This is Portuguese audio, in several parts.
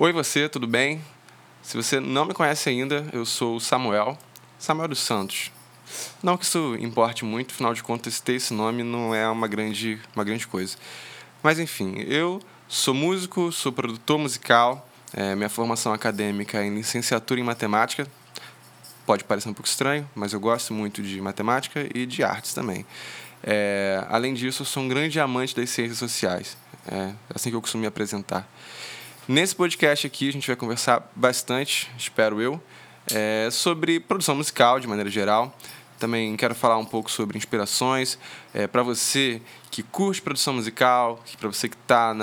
Oi você, tudo bem? Se você não me conhece ainda, eu sou Samuel, Samuel dos Santos. Não que isso importe muito, afinal de contas, ter esse nome não é uma grande, uma grande coisa. Mas enfim, eu sou músico, sou produtor musical, é, minha formação acadêmica é em licenciatura em matemática. Pode parecer um pouco estranho, mas eu gosto muito de matemática e de artes também. É, além disso, eu sou um grande amante das ciências sociais. É assim que eu costumo me apresentar. Nesse podcast aqui a gente vai conversar bastante, espero eu, é, sobre produção musical de maneira geral. Também quero falar um pouco sobre inspirações. É, para você que curte produção musical, para você que está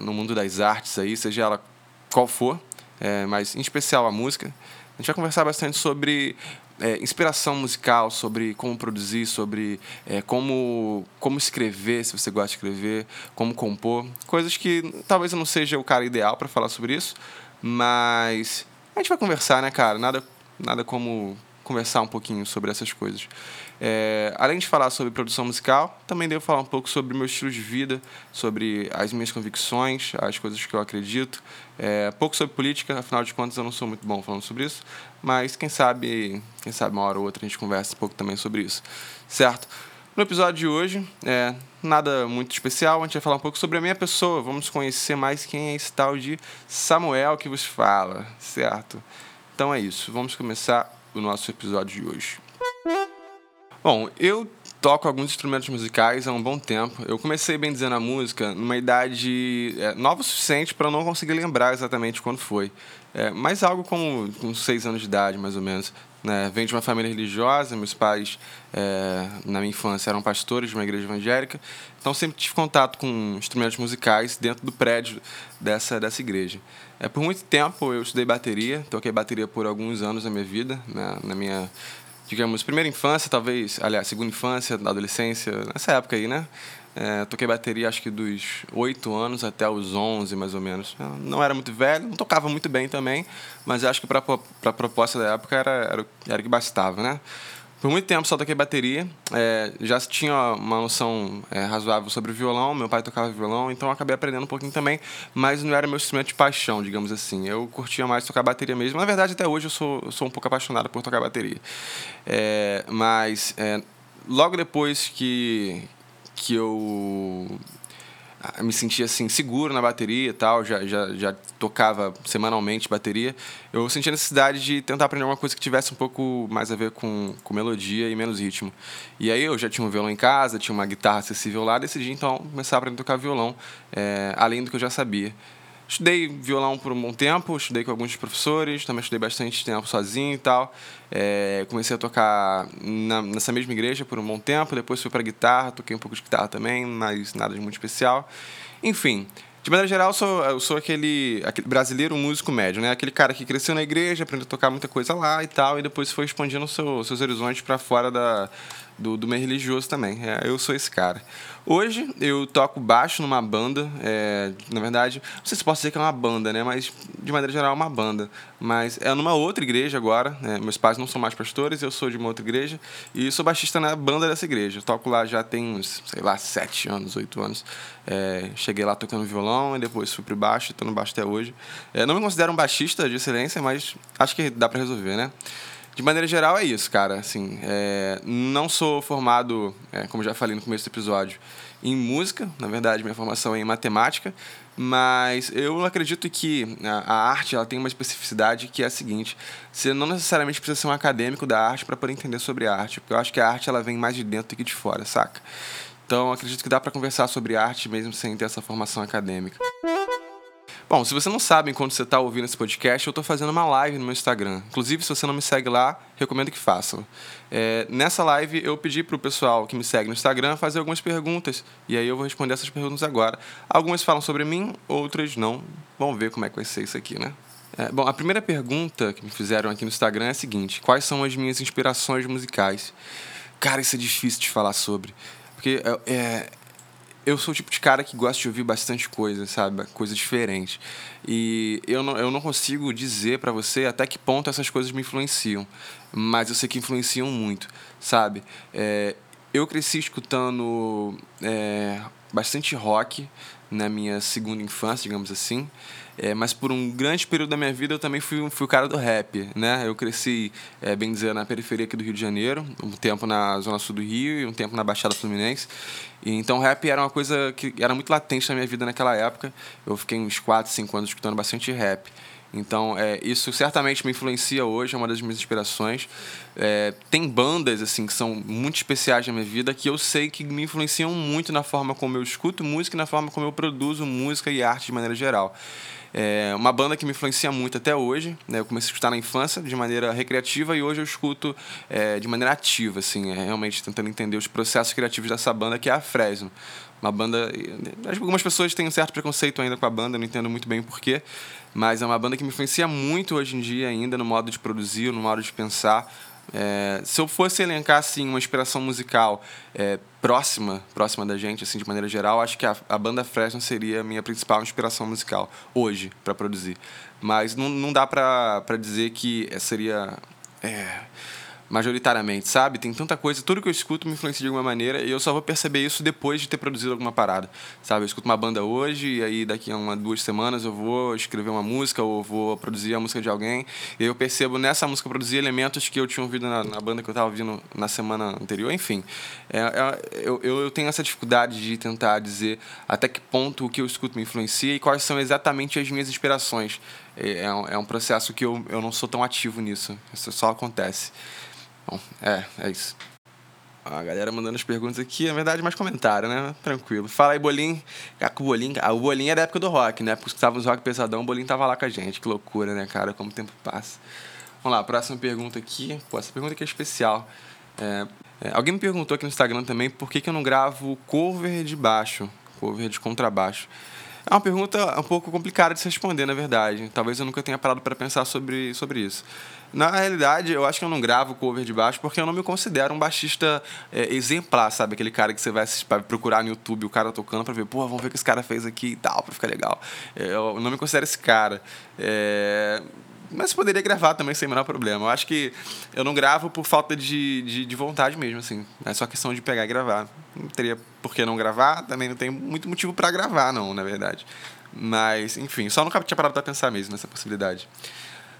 no mundo das artes aí, seja ela qual for, é, mas em especial a música, a gente vai conversar bastante sobre é, inspiração musical, sobre como produzir, sobre é, como, como escrever, se você gosta de escrever, como compor. Coisas que talvez eu não seja o cara ideal para falar sobre isso, mas a gente vai conversar, né, cara? Nada, nada como conversar um pouquinho sobre essas coisas. É, além de falar sobre produção musical, também devo falar um pouco sobre meu estilo de vida, sobre as minhas convicções, as coisas que eu acredito. É, pouco sobre política, afinal de contas eu não sou muito bom falando sobre isso, mas quem sabe, quem sabe uma hora ou outra a gente conversa um pouco também sobre isso, certo? No episódio de hoje, é, nada muito especial, a gente vai falar um pouco sobre a minha pessoa, vamos conhecer mais quem é esse tal de Samuel que vos fala, certo? Então é isso, vamos começar nosso episódio de hoje. Bom, eu toco alguns instrumentos musicais há um bom tempo. Eu comecei, bem dizendo, a música numa idade é, nova o suficiente para não conseguir lembrar exatamente quando foi. É, mas algo como com seis anos de idade, mais ou menos. Né? Venho de uma família religiosa, meus pais, é, na minha infância, eram pastores de uma igreja evangélica, então sempre tive contato com instrumentos musicais dentro do prédio dessa, dessa igreja. É, por muito tempo eu estudei bateria, toquei bateria por alguns anos na minha vida, né? na minha, digamos, primeira infância, talvez, aliás, segunda infância, adolescência, nessa época aí, né? É, toquei bateria acho que dos 8 anos até os 11, mais ou menos. Eu não era muito velho, não tocava muito bem também, mas acho que para a proposta da época era, era, era o que bastava, né? Por muito tempo só toquei bateria, é, já tinha uma noção é, razoável sobre violão, meu pai tocava violão, então acabei aprendendo um pouquinho também, mas não era meu instrumento de paixão, digamos assim. Eu curtia mais tocar bateria mesmo. Na verdade, até hoje eu sou, eu sou um pouco apaixonado por tocar bateria. É, mas é, logo depois que, que eu me sentia assim seguro na bateria e tal, já, já, já tocava semanalmente bateria. Eu sentia necessidade de tentar aprender uma coisa que tivesse um pouco mais a ver com, com melodia e menos ritmo. E aí eu já tinha um violão em casa, tinha uma guitarra acessível lá, decidi então começar a aprender a tocar violão, é, além do que eu já sabia. Estudei violão por um bom tempo, estudei com alguns professores, também estudei bastante tempo sozinho e tal. É, comecei a tocar na, nessa mesma igreja por um bom tempo, depois fui para guitarra, toquei um pouco de guitarra também, mas nada de muito especial. Enfim, de maneira geral, eu sou, eu sou aquele, aquele brasileiro músico médio, né? Aquele cara que cresceu na igreja, aprendeu a tocar muita coisa lá e tal, e depois foi expandindo seu, seus horizontes para fora da, do, do meio religioso também. É, eu sou esse cara. Hoje eu toco baixo numa banda, é, na verdade, não sei se posso dizer que é uma banda, né? Mas de maneira geral é uma banda. Mas é numa outra igreja agora. Né? Meus pais não são mais pastores, eu sou de uma outra igreja e sou baixista na banda dessa igreja. Eu toco lá já tem uns, sei lá, sete anos, oito anos. É, cheguei lá tocando violão e depois fui pro baixo, estou no baixo até hoje. É, não me considero um baixista de excelência, mas acho que dá para resolver, né? De maneira geral, é isso, cara. Assim, é, não sou formado, é, como já falei no começo do episódio, em música. Na verdade, minha formação é em matemática. Mas eu acredito que a, a arte ela tem uma especificidade que é a seguinte: você não necessariamente precisa ser um acadêmico da arte para poder entender sobre a arte. Porque eu acho que a arte ela vem mais de dentro do que de fora, saca? Então, acredito que dá para conversar sobre arte mesmo sem ter essa formação acadêmica. Bom, se você não sabe enquanto você está ouvindo esse podcast, eu estou fazendo uma live no meu Instagram. Inclusive, se você não me segue lá, recomendo que faça. É, nessa live, eu pedi para o pessoal que me segue no Instagram fazer algumas perguntas. E aí eu vou responder essas perguntas agora. Algumas falam sobre mim, outras não. Vamos ver como é que vai ser isso aqui, né? É, bom, a primeira pergunta que me fizeram aqui no Instagram é a seguinte: Quais são as minhas inspirações musicais? Cara, isso é difícil de falar sobre. Porque é, eu sou o tipo de cara que gosta de ouvir bastante coisa, sabe? Coisa diferente. E eu não, eu não consigo dizer para você até que ponto essas coisas me influenciam. Mas eu sei que influenciam muito, sabe? É, eu cresci escutando é, bastante rock na minha segunda infância, digamos assim. É, mas por um grande período da minha vida eu também fui, fui o cara do rap, né? Eu cresci, é, bem dizer, na periferia aqui do Rio de Janeiro, um tempo na Zona Sul do Rio e um tempo na Baixada Fluminense. E, então rap era uma coisa que era muito latente na minha vida naquela época. Eu fiquei uns 4, 5 anos escutando bastante rap. Então, é, isso certamente me influencia hoje, é uma das minhas inspirações. É, tem bandas, assim, que são muito especiais na minha vida, que eu sei que me influenciam muito na forma como eu escuto música e na forma como eu produzo música e arte de maneira geral. É uma banda que me influencia muito até hoje. Né? Eu comecei a escutar na infância de maneira recreativa e hoje eu escuto é, de maneira ativa, assim, é, realmente tentando entender os processos criativos dessa banda, que é a Fresno. Uma banda. Algumas pessoas têm um certo preconceito ainda com a banda, não entendo muito bem porquê, mas é uma banda que me influencia muito hoje em dia ainda no modo de produzir, no modo de pensar. É, se eu fosse elencar assim uma inspiração musical é, próxima próxima da gente assim de maneira geral acho que a, a banda Fresno seria a minha principal inspiração musical hoje para produzir. Mas não, não dá para dizer que seria é, majoritariamente, sabe? Tem tanta coisa, tudo que eu escuto me influencia de alguma maneira e eu só vou perceber isso depois de ter produzido alguma parada, sabe? Eu escuto uma banda hoje e aí daqui a uma, duas semanas eu vou escrever uma música ou vou produzir a música de alguém e eu percebo nessa música produzir elementos que eu tinha ouvido na, na banda que eu estava ouvindo na semana anterior, enfim. É, é, eu, eu tenho essa dificuldade de tentar dizer até que ponto o que eu escuto me influencia e quais são exatamente as minhas inspirações. É, é um, é um processo que eu, eu não sou tão ativo nisso, isso só acontece. Bom, é, é isso. A galera mandando as perguntas aqui, na verdade, mais comentário, né? Tranquilo. Fala aí, Bolim. O Bolim, ah, o Bolim é da época do rock, né? Porque estava nos rock pesadão, o Bolim tava lá com a gente. Que loucura, né, cara? Como o tempo passa. Vamos lá, próxima pergunta aqui. Pô, essa pergunta aqui é especial. É, é, alguém me perguntou aqui no Instagram também por que, que eu não gravo cover de baixo, cover de contrabaixo. É uma pergunta um pouco complicada de se responder, na verdade. Talvez eu nunca tenha parado para pensar sobre, sobre isso. Na realidade, eu acho que eu não gravo cover de baixo porque eu não me considero um baixista é, exemplar, sabe? Aquele cara que você vai, procurar no YouTube o cara tocando para ver, pô, vamos ver o que esse cara fez aqui e tal, para ficar legal. É, eu não me considero esse cara. É, mas poderia gravar também sem o menor problema. Eu acho que eu não gravo por falta de, de, de, vontade mesmo, assim. É só questão de pegar e gravar. Não teria por que não gravar, também não tem muito motivo para gravar, não, na verdade. Mas, enfim, só nunca tinha parado para pensar mesmo nessa possibilidade.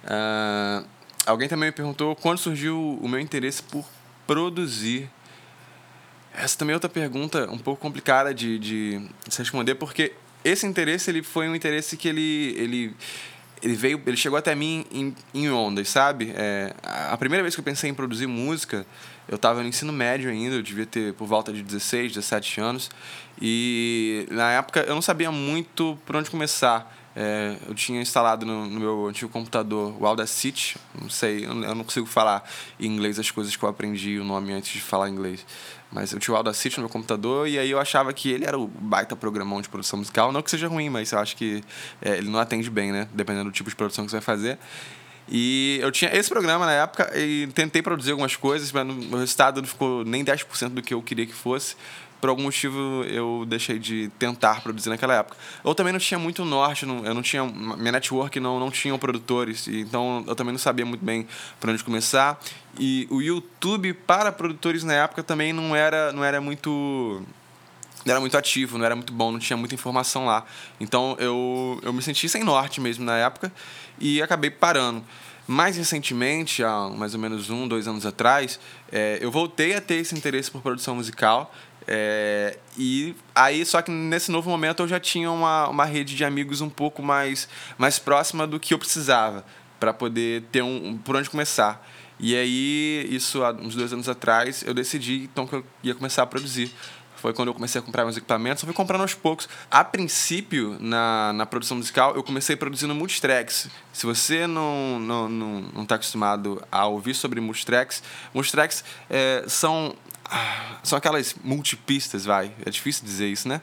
Uh, alguém também me perguntou quando surgiu o meu interesse por produzir. Essa também é outra pergunta um pouco complicada de, de, de se responder, porque esse interesse ele foi um interesse que ele, ele ele veio, ele chegou até mim em, em ondas, sabe? É, a primeira vez que eu pensei em produzir música, eu estava no ensino médio ainda, eu devia ter por volta de 16, 17 anos, e na época eu não sabia muito por onde começar. É, eu tinha instalado no, no, meu antigo computador o Audacity, não sei, eu não consigo falar em inglês as coisas que eu aprendi o nome antes de falar inglês. Mas eu tinha o Audacity no meu computador e aí eu achava que ele era o baita programão de produção musical. Não que seja ruim, mas eu acho que é, ele não atende bem, né? Dependendo do tipo de produção que você vai fazer. E eu tinha esse programa na época e tentei produzir algumas coisas, mas o resultado não ficou nem 10% do que eu queria que fosse por algum motivo eu deixei de tentar produzir naquela época. Ou também não tinha muito norte, eu não tinha minha network não não tinham produtores, então eu também não sabia muito bem para onde começar. E o YouTube para produtores na época também não era não era muito não era muito ativo, não era muito bom, não tinha muita informação lá. Então eu, eu me senti sem norte mesmo na época e acabei parando. Mais recentemente, há mais ou menos um, dois anos atrás, é, eu voltei a ter esse interesse por produção musical é, e aí, só que nesse novo momento eu já tinha uma, uma rede de amigos um pouco mais, mais próxima do que eu precisava para poder ter um, um, por onde começar. E aí, isso há uns dois anos atrás, eu decidi então que eu ia começar a produzir. Foi quando eu comecei a comprar meus equipamentos, eu fui comprando aos poucos. A princípio, na, na produção musical, eu comecei produzindo multitracks. Se você não não não, não está acostumado a ouvir sobre multitracks, multitracks é, são são aquelas multipistas, vai. É difícil dizer isso, né?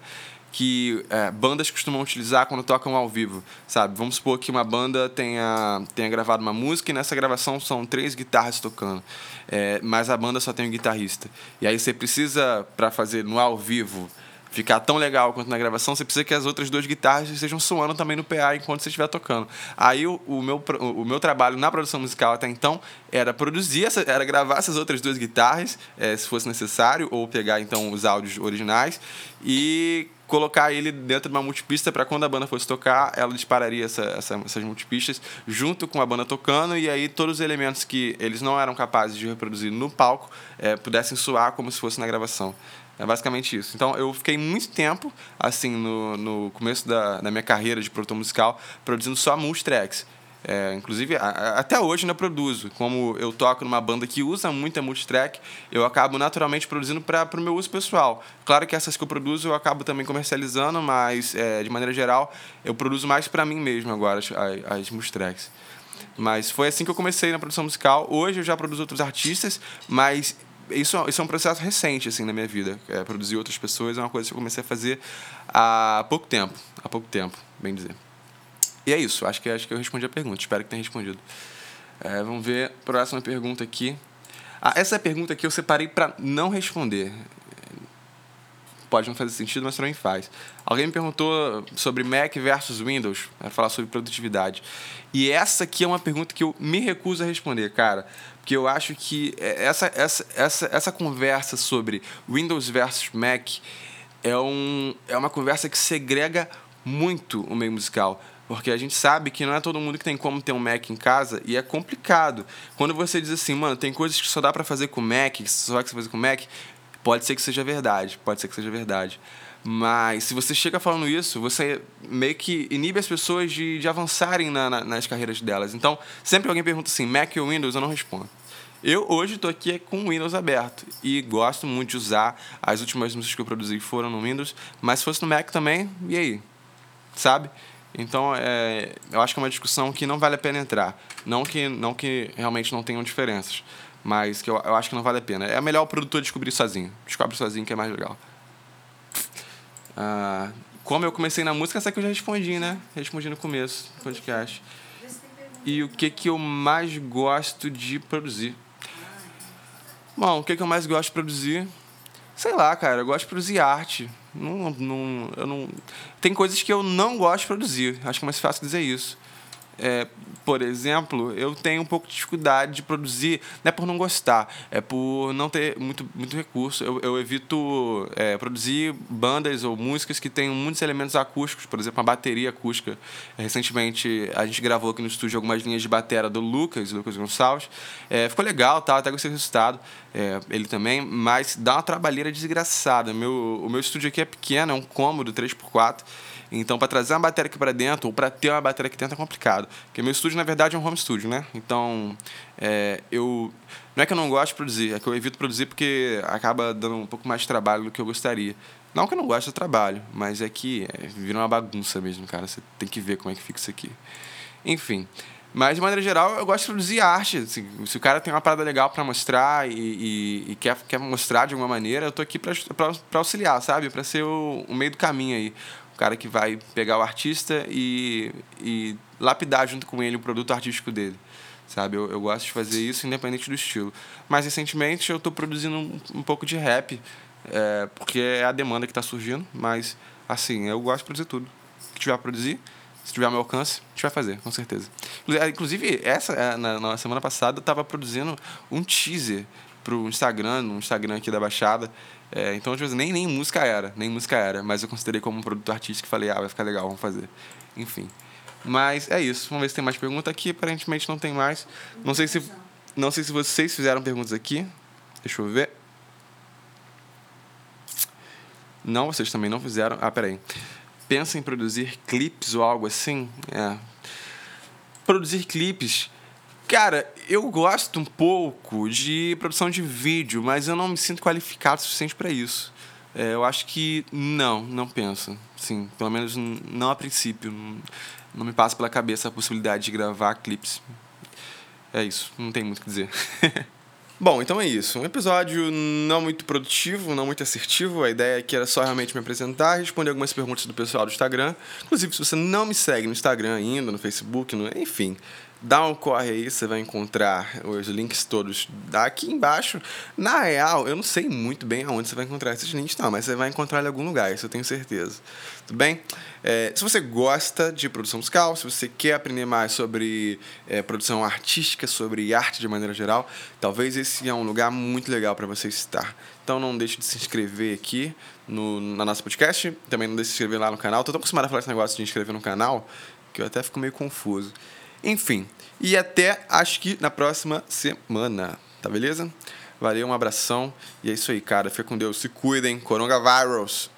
Que é, bandas costumam utilizar quando tocam ao vivo, sabe? Vamos supor que uma banda tenha, tenha gravado uma música e nessa gravação são três guitarras tocando, é, mas a banda só tem um guitarrista. E aí você precisa, para fazer no ao vivo, ficar tão legal quanto na gravação, você precisa que as outras duas guitarras estejam soando também no PA enquanto você estiver tocando. Aí o, o, meu, o meu trabalho na produção musical até então era produzir, essa, era gravar essas outras duas guitarras, é, se fosse necessário, ou pegar então os áudios originais e colocar ele dentro de uma multipista para quando a banda fosse tocar, ela dispararia essa, essa, essas multipistas junto com a banda tocando e aí todos os elementos que eles não eram capazes de reproduzir no palco é, pudessem soar como se fosse na gravação. É basicamente isso. Então eu fiquei muito tempo, assim, no, no começo da, da minha carreira de produtor musical, produzindo só multitracks. É, inclusive, a, até hoje ainda produzo. Como eu toco numa banda que usa muita multitrack, eu acabo naturalmente produzindo para o meu uso pessoal. Claro que essas que eu produzo eu acabo também comercializando, mas é, de maneira geral eu produzo mais para mim mesmo agora as, as multitracks. Mas foi assim que eu comecei na produção musical. Hoje eu já produzo outros artistas, mas isso, isso é um processo recente assim na minha vida. É, produzir outras pessoas é uma coisa que eu comecei a fazer há pouco tempo, há pouco tempo, bem dizer. E é isso, acho que acho que eu respondi a pergunta. Espero que tenha respondido. É, vamos ver próxima pergunta aqui. Ah, essa é pergunta que eu separei para não responder. Pode não fazer sentido, mas também faz. Alguém me perguntou sobre Mac versus Windows, para falar sobre produtividade. E essa aqui é uma pergunta que eu me recuso a responder, cara. Porque eu acho que essa, essa, essa, essa conversa sobre Windows versus Mac é, um, é uma conversa que segrega muito o meio musical. Porque a gente sabe que não é todo mundo que tem como ter um Mac em casa e é complicado. Quando você diz assim, mano, tem coisas que só dá para fazer com Mac, que só vai fazer com Mac, pode ser que seja verdade, pode ser que seja verdade. Mas se você chega falando isso, você meio que inibe as pessoas de, de avançarem na, na, nas carreiras delas. Então, sempre alguém pergunta assim, Mac ou Windows, eu não respondo. Eu hoje estou aqui com o Windows aberto e gosto muito de usar. As últimas músicas que eu produzi foram no Windows, mas se fosse no Mac também, e aí? Sabe? Então, é, eu acho que é uma discussão que não vale a pena entrar. Não que, não que realmente não tenham diferenças, mas que eu, eu acho que não vale a pena. É melhor o produtor descobrir sozinho. Descobre sozinho que é mais legal. Ah, como eu comecei na música, essa que eu já respondi, né? Respondi no começo do podcast. E o que, que eu mais gosto de produzir? Bom, o que, que eu mais gosto de produzir? Sei lá, cara, eu gosto de produzir arte. Não, não, eu não... Tem coisas que eu não gosto de produzir. Acho que é mais fácil dizer isso. É, por exemplo, eu tenho um pouco de dificuldade de produzir, não é por não gostar, é por não ter muito, muito recurso. Eu, eu evito é, produzir bandas ou músicas que tenham muitos elementos acústicos, por exemplo, uma bateria acústica. Recentemente a gente gravou aqui no estúdio algumas linhas de bateria do Lucas, Lucas Gonçalves. É, ficou legal, tá? até gostei do resultado, é, ele também, mas dá uma trabalheira desgraçada. Meu, o meu estúdio aqui é pequeno, é um cômodo 3x4. Então, para trazer uma bateria aqui para dentro, ou para ter uma bateria aqui dentro, é complicado. Porque meu estúdio, na verdade, é um home studio, né? Então, é, eu. Não é que eu não gosto de produzir, é que eu evito produzir porque acaba dando um pouco mais de trabalho do que eu gostaria. Não que eu não goste do trabalho, mas é que é, vira uma bagunça mesmo, cara. Você tem que ver como é que fica isso aqui. Enfim. Mas, de maneira geral, eu gosto de produzir arte. Assim, se o cara tem uma parada legal para mostrar e, e, e, quer, quer mostrar de alguma maneira, eu tô aqui para auxiliar, sabe? Para ser o, o meio do caminho aí cara que vai pegar o artista e, e lapidar junto com ele o produto artístico dele. Sabe? Eu, eu gosto de fazer isso independente do estilo. Mas recentemente eu estou produzindo um, um, pouco de rap, é, porque é a demanda que está surgindo. Mas, assim, eu gosto de produzir tudo. O que tiver a produzir, se tiver ao meu alcance, a gente vai fazer, com certeza. Inclusive, essa, é, na, na semana passada, eu estava produzindo um teaser para o Instagram, no Instagram aqui da Baixada. É, então, tipo, nem, nem música era, nem música era, mas eu considerei como um produto artístico e falei, ah, vai ficar legal, vamos fazer. Enfim. Mas é isso. Vamos ver se tem mais pergunta aqui. Aparentemente não tem mais. Não sei se, não sei se vocês fizeram perguntas aqui. Deixa eu ver. Não, vocês também não fizeram. Ah, peraí. Pensa em produzir clipes ou algo assim? É. Produzir clipes Cara, eu gosto um pouco de produção de vídeo, mas eu não me sinto qualificado o suficiente para isso. É, eu acho que não, não penso. Sim, pelo menos não a princípio. Não, me passa pela cabeça a possibilidade de gravar clipes. É isso, não tem muito o que dizer. Bom, então é isso. Um episódio não muito produtivo, não muito assertivo. A ideia aqui era só realmente me apresentar, responder algumas perguntas do pessoal do Instagram. Inclusive, se você não me segue no Instagram ainda, no Facebook, no... enfim, Dá um corre aí, você vai encontrar os links todos daqui embaixo. Na real, eu não sei muito bem aonde você vai encontrar esses links, não, mas você vai encontrar em algum lugar, isso eu tenho certeza. Tudo bem? É, se você gosta de produção musical, se você quer aprender mais sobre é, produção artística, sobre arte de maneira geral, talvez esse é um lugar muito legal para você estar. Então não deixe de se inscrever aqui no, na nossa podcast, também não deixe de se inscrever lá no canal. Estou tão acostumado a falar esse negócio de inscrever no canal que eu até fico meio confuso. Enfim, e até acho que na próxima semana, tá beleza? Valeu, um abração e é isso aí, cara. Fica com Deus, se cuidem, coronavírus.